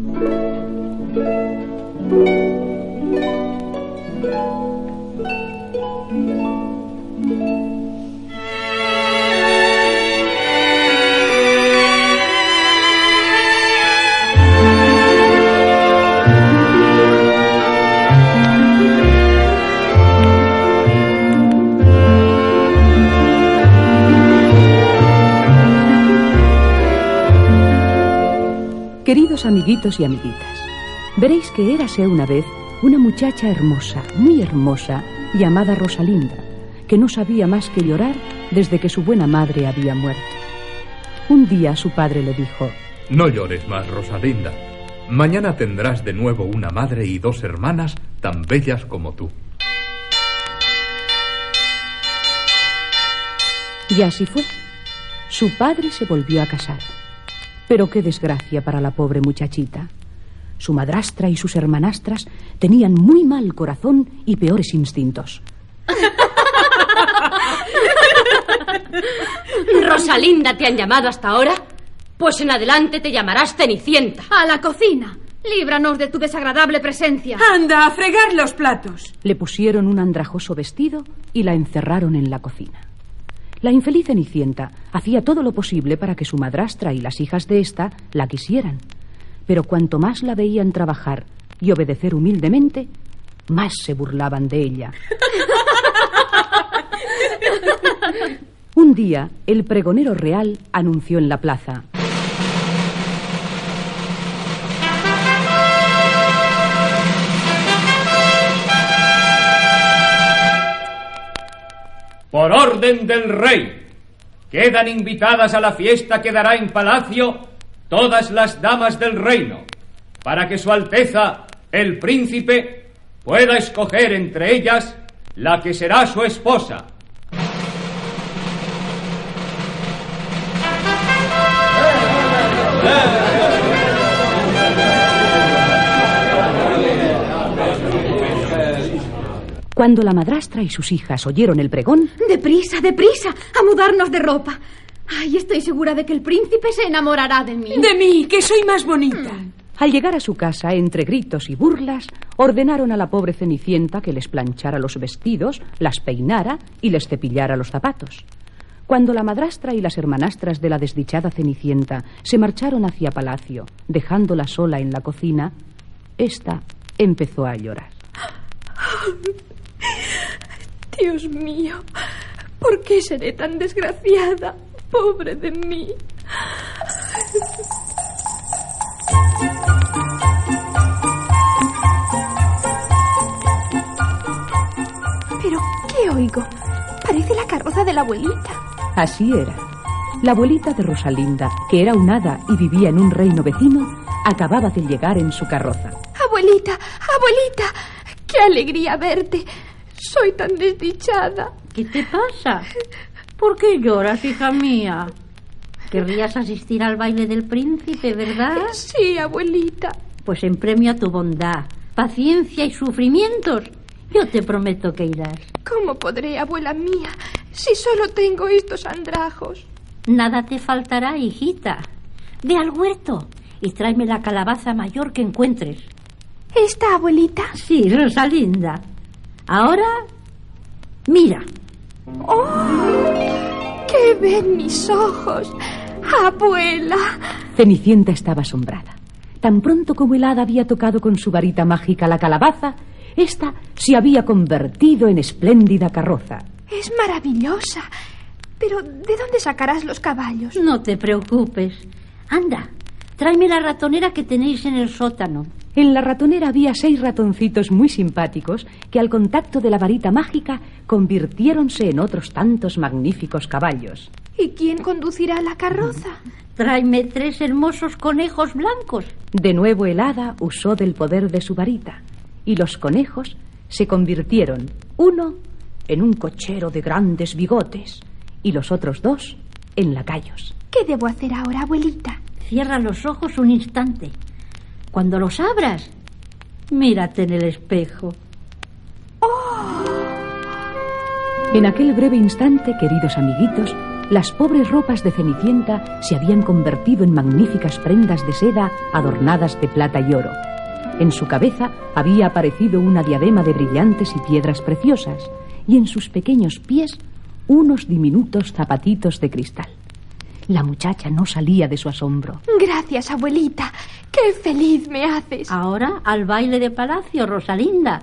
Thank you. Queridos amiguitos y amiguitas, veréis que érase una vez una muchacha hermosa, muy hermosa, llamada Rosalinda, que no sabía más que llorar desde que su buena madre había muerto. Un día su padre le dijo, No llores más, Rosalinda. Mañana tendrás de nuevo una madre y dos hermanas tan bellas como tú. Y así fue. Su padre se volvió a casar. Pero qué desgracia para la pobre muchachita. Su madrastra y sus hermanastras tenían muy mal corazón y peores instintos. Rosalinda, ¿te han llamado hasta ahora? Pues en adelante te llamarás Cenicienta. A la cocina. Líbranos de tu desagradable presencia. Anda, a fregar los platos. Le pusieron un andrajoso vestido y la encerraron en la cocina. La infeliz Cenicienta hacía todo lo posible para que su madrastra y las hijas de ésta la quisieran. Pero cuanto más la veían trabajar y obedecer humildemente, más se burlaban de ella. Un día, el pregonero real anunció en la plaza. Por orden del rey, quedan invitadas a la fiesta que dará en palacio todas las damas del reino, para que Su Alteza, el príncipe, pueda escoger entre ellas la que será su esposa. Cuando la madrastra y sus hijas oyeron el pregón, Deprisa, deprisa, a mudarnos de ropa. Ay, estoy segura de que el príncipe se enamorará de mí. De mí, que soy más bonita. al llegar a su casa, entre gritos y burlas, ordenaron a la pobre Cenicienta que les planchara los vestidos, las peinara y les cepillara los zapatos. Cuando la madrastra y las hermanastras de la desdichada Cenicienta se marcharon hacia palacio, dejándola sola en la cocina, ésta empezó a llorar. Dios mío, ¿por qué seré tan desgraciada? Pobre de mí. Pero, ¿qué oigo? Parece la carroza de la abuelita. Así era. La abuelita de Rosalinda, que era un hada y vivía en un reino vecino, acababa de llegar en su carroza. Abuelita, abuelita, qué alegría verte. Soy tan desdichada. ¿Qué te pasa? ¿Por qué lloras, hija mía? Querrías asistir al baile del príncipe, ¿verdad? Sí, abuelita. Pues en premio a tu bondad, paciencia y sufrimientos, yo te prometo que irás. ¿Cómo podré, abuela mía, si solo tengo estos andrajos? Nada te faltará, hijita. Ve al huerto y tráeme la calabaza mayor que encuentres. ¿Esta abuelita? Sí, Rosalinda. Ahora, mira. ¡Oh! ¿Qué ven mis ojos? Abuela. Cenicienta estaba asombrada. Tan pronto como el hada había tocado con su varita mágica la calabaza, ésta se había convertido en espléndida carroza. Es maravillosa. Pero, ¿de dónde sacarás los caballos? No te preocupes. Anda, tráeme la ratonera que tenéis en el sótano. En la ratonera había seis ratoncitos muy simpáticos que al contacto de la varita mágica convirtiéronse en otros tantos magníficos caballos. ¿Y quién conducirá la carroza? Tráeme tres hermosos conejos blancos. De nuevo el hada usó del poder de su varita y los conejos se convirtieron uno en un cochero de grandes bigotes y los otros dos en lacayos. ¿Qué debo hacer ahora, abuelita? Cierra los ojos un instante. Cuando los abras, mírate en el espejo. En aquel breve instante, queridos amiguitos, Las pobres ropas de Cenicienta se habían convertido en magníficas prendas de seda adornadas de plata y oro. En su cabeza había aparecido una diadema de brillantes y piedras preciosas, y en sus pequeños pies unos diminutos zapatitos de cristal. La muchacha no salía de su asombro. Gracias, abuelita. Qué feliz me haces. Ahora al baile de palacio, Rosalinda.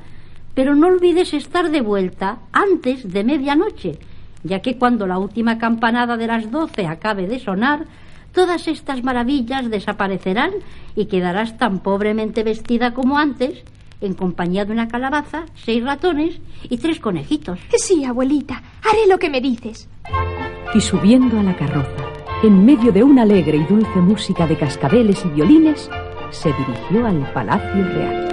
Pero no olvides estar de vuelta antes de medianoche, ya que cuando la última campanada de las doce acabe de sonar, todas estas maravillas desaparecerán y quedarás tan pobremente vestida como antes, en compañía de una calabaza, seis ratones y tres conejitos. Sí, abuelita, haré lo que me dices. Y subiendo a la carroza, en medio de una alegre y dulce música de cascabeles y violines, se dirigió al Palacio Real.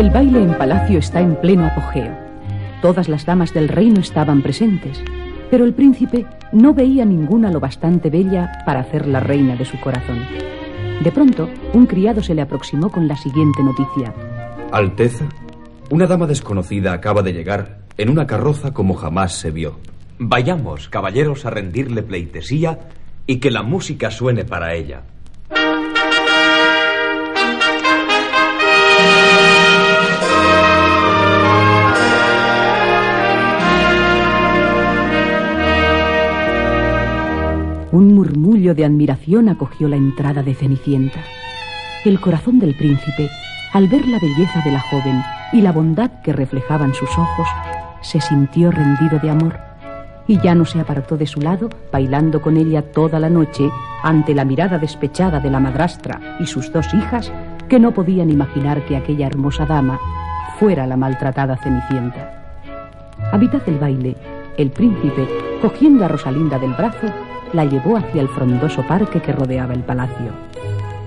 El baile en palacio está en pleno apogeo. Todas las damas del reino estaban presentes, pero el príncipe no veía ninguna lo bastante bella para hacer la reina de su corazón. De pronto, un criado se le aproximó con la siguiente noticia. Alteza, una dama desconocida acaba de llegar en una carroza como jamás se vio. Vayamos, caballeros, a rendirle pleitesía y que la música suene para ella. Un murmullo de admiración acogió la entrada de Cenicienta. El corazón del príncipe, al ver la belleza de la joven y la bondad que reflejaban sus ojos, se sintió rendido de amor y ya no se apartó de su lado, bailando con ella toda la noche ante la mirada despechada de la madrastra y sus dos hijas, que no podían imaginar que aquella hermosa dama fuera la maltratada Cenicienta. A mitad del baile, el príncipe, cogiendo a Rosalinda del brazo, la llevó hacia el frondoso parque que rodeaba el palacio.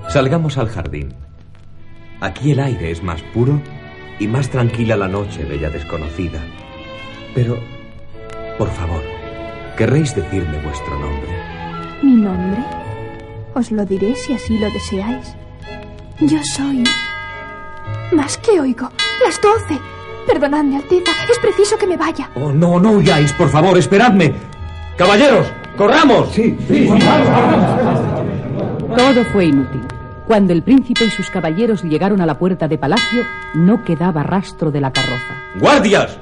Salgamos al jardín. Aquí el aire es más puro y más tranquila la noche, bella desconocida. Pero, por favor, querréis decirme vuestro nombre. ¿Mi nombre? Os lo diré si así lo deseáis. Yo soy... Más que oigo. Las doce. Perdonadme, Alteza. Es preciso que me vaya. Oh, no, no huyáis, por favor, esperadme. Caballeros, corramos. Sí, Todo fue inútil. Cuando el príncipe y sus caballeros llegaron a la puerta de palacio, no quedaba rastro de la carroza. ¡Guardias!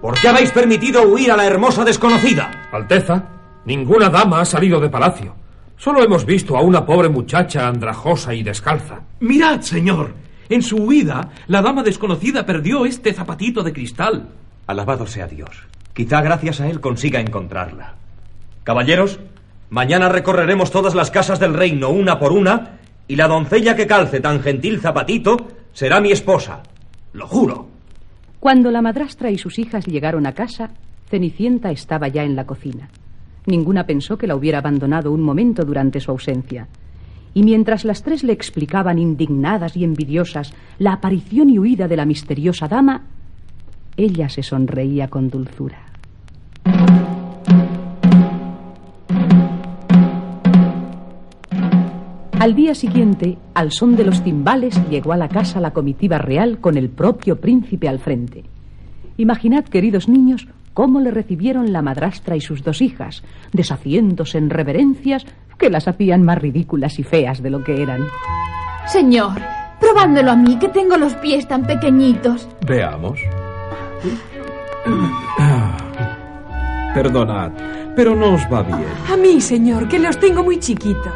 ¿Por qué habéis permitido huir a la hermosa desconocida? Alteza, ninguna dama ha salido de palacio. Solo hemos visto a una pobre muchacha andrajosa y descalza. Mirad, señor. En su huida, la dama desconocida perdió este zapatito de cristal. Alabado sea Dios. Quizá gracias a él consiga encontrarla. Caballeros, mañana recorreremos todas las casas del reino una por una y la doncella que calce tan gentil zapatito será mi esposa. Lo juro. Cuando la madrastra y sus hijas llegaron a casa, Cenicienta estaba ya en la cocina. Ninguna pensó que la hubiera abandonado un momento durante su ausencia. Y mientras las tres le explicaban indignadas y envidiosas la aparición y huida de la misteriosa dama, ella se sonreía con dulzura. Al día siguiente, al son de los timbales, llegó a la casa la comitiva real con el propio príncipe al frente. Imaginad, queridos niños, cómo le recibieron la madrastra y sus dos hijas, deshaciéndose en reverencias que las hacían más ridículas y feas de lo que eran. Señor, probándolo a mí, que tengo los pies tan pequeñitos. Veamos. Perdonad, pero no os va bien. A mí, señor, que los tengo muy chiquitos.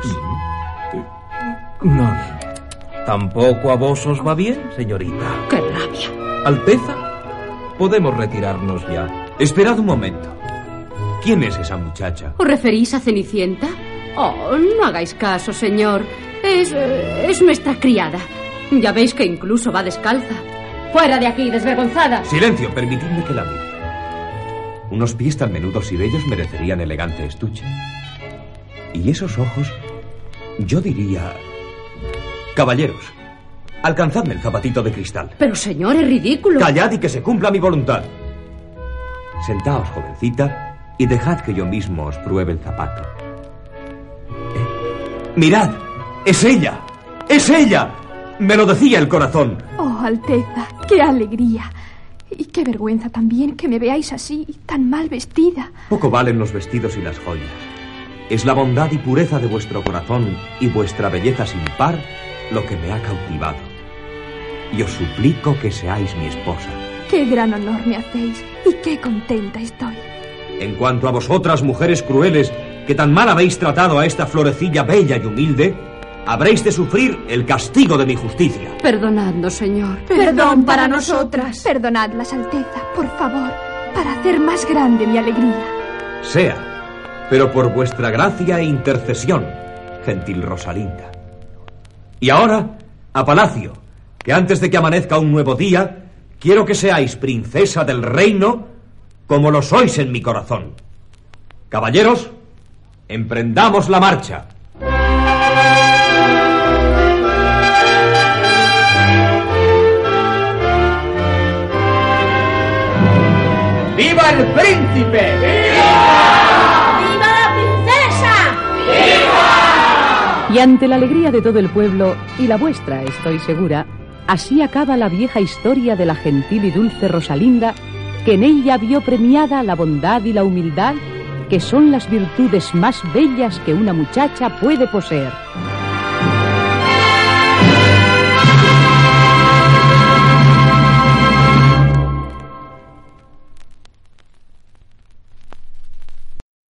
No. ¿Tampoco a vos os va bien, señorita? ¡Qué rabia! Alteza, podemos retirarnos ya. Esperad un momento. ¿Quién es esa muchacha? ¿Os referís a Cenicienta? Oh, no hagáis caso, señor. Es. es nuestra criada. Ya veis que incluso va descalza. ¡Fuera de aquí, desvergonzada! Silencio, permitidme que la mire. Unos pies tan menudos y bellos merecerían elegante estuche. Y esos ojos, yo diría... Caballeros, alcanzadme el zapatito de cristal. Pero señor, es ridículo. Callad y que se cumpla mi voluntad. Sentaos, jovencita, y dejad que yo mismo os pruebe el zapato. Mirad, es ella, es ella. Me lo decía el corazón. Oh, Alteza, qué alegría. Y qué vergüenza también que me veáis así, tan mal vestida. Poco valen los vestidos y las joyas. Es la bondad y pureza de vuestro corazón y vuestra belleza sin par lo que me ha cautivado. Y os suplico que seáis mi esposa. Qué gran honor me hacéis y qué contenta estoy. En cuanto a vosotras, mujeres crueles, que tan mal habéis tratado a esta florecilla bella y humilde, habréis de sufrir el castigo de mi justicia. Perdonadnos, señor. Perdón para nosotras. Perdonadlas, Alteza, por favor, para hacer más grande mi alegría. Sea, pero por vuestra gracia e intercesión, gentil Rosalinda. Y ahora, a palacio, que antes de que amanezca un nuevo día, quiero que seáis princesa del reino como lo sois en mi corazón. Caballeros, emprendamos la marcha. ¡Viva el príncipe! ¡Viva la princesa! Y ante la alegría de todo el pueblo, y la vuestra, estoy segura, así acaba la vieja historia de la gentil y dulce Rosalinda, que en ella vio premiada la bondad y la humildad, que son las virtudes más bellas que una muchacha puede poseer.